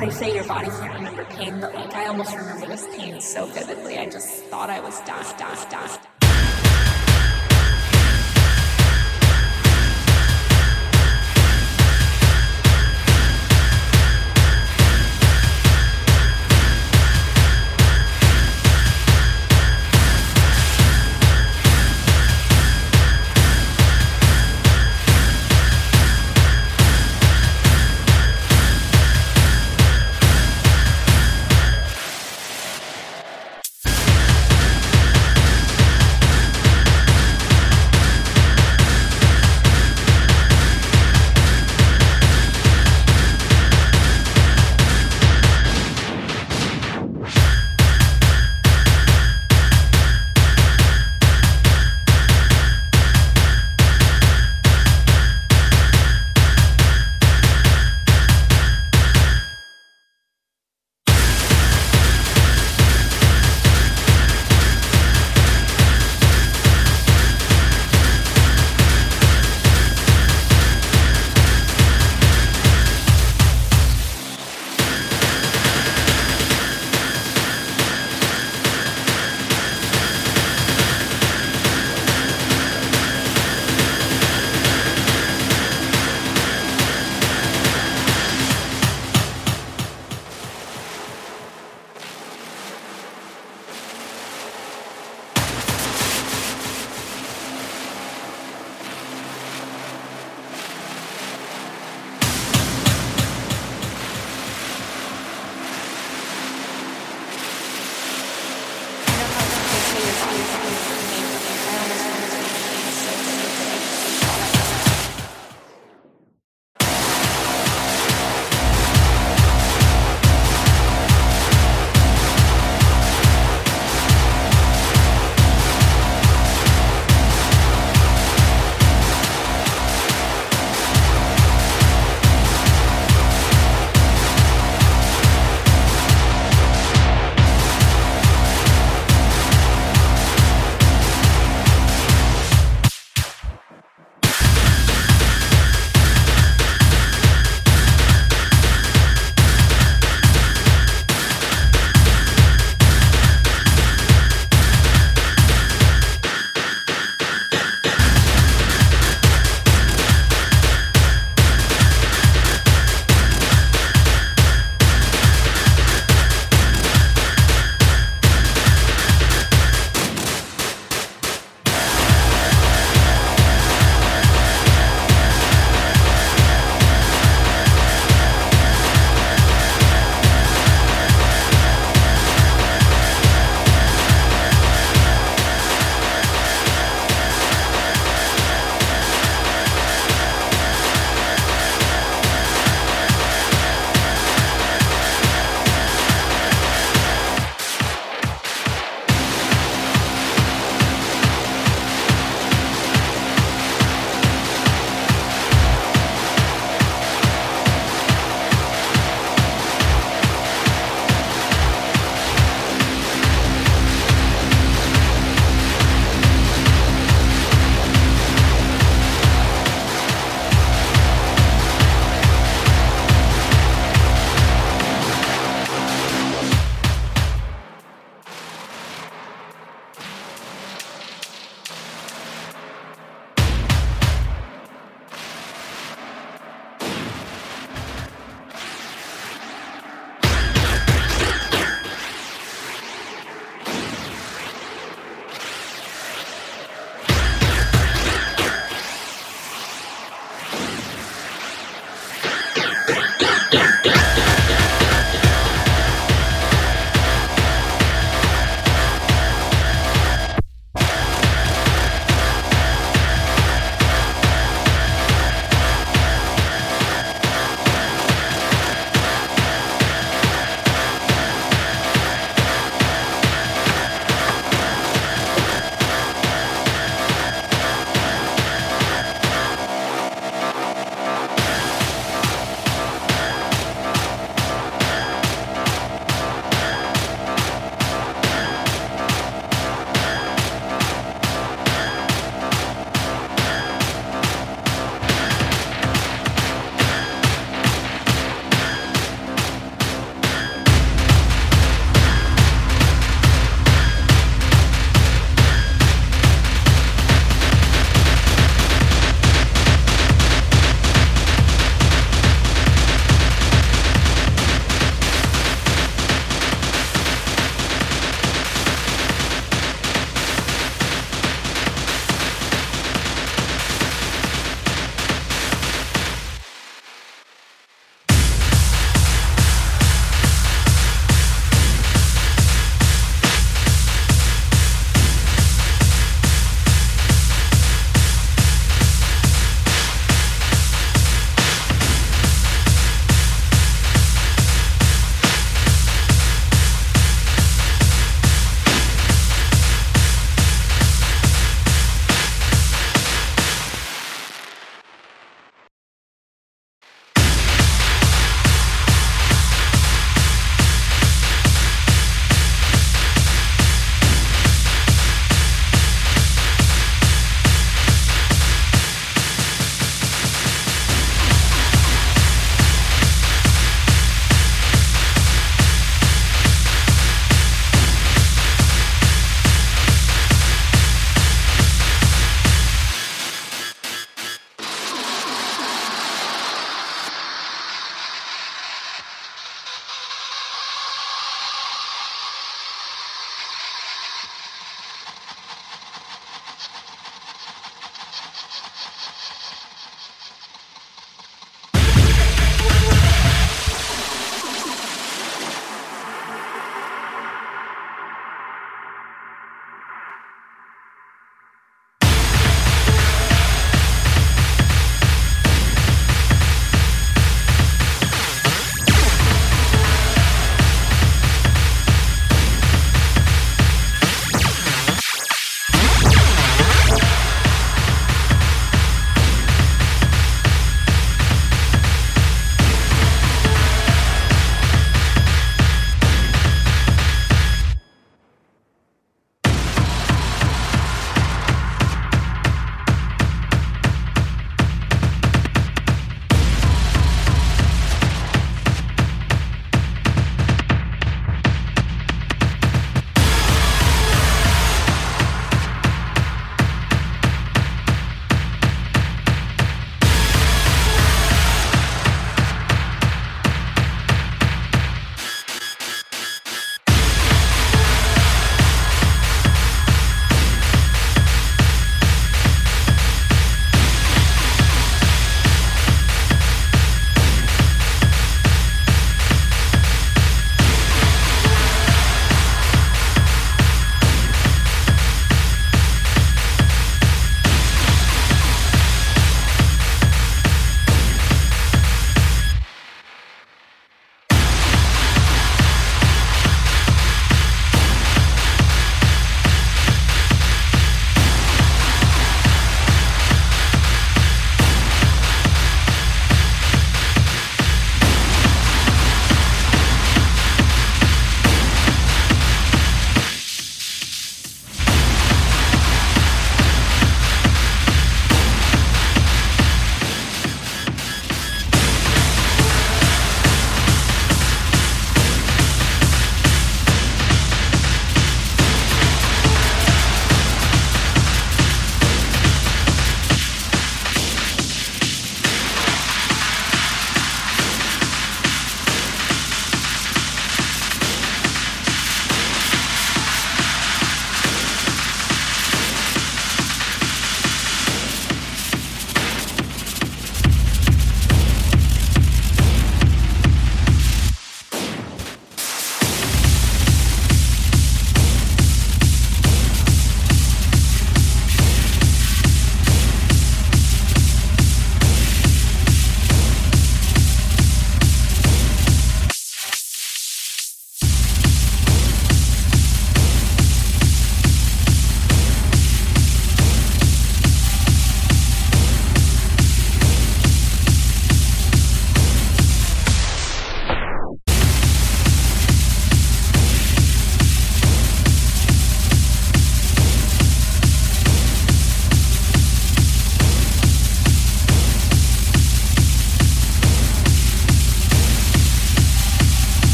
they say your body can't remember pain, but like I almost remember this pain so vividly. I just thought I was dying, dying, dying.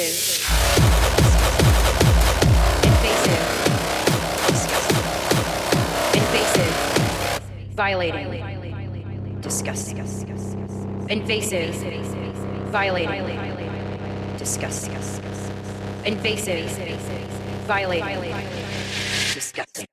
Invasive, invasive, invasive, violating, disgusting, invasive, violating, disgusting, invasive, violating, disgusting.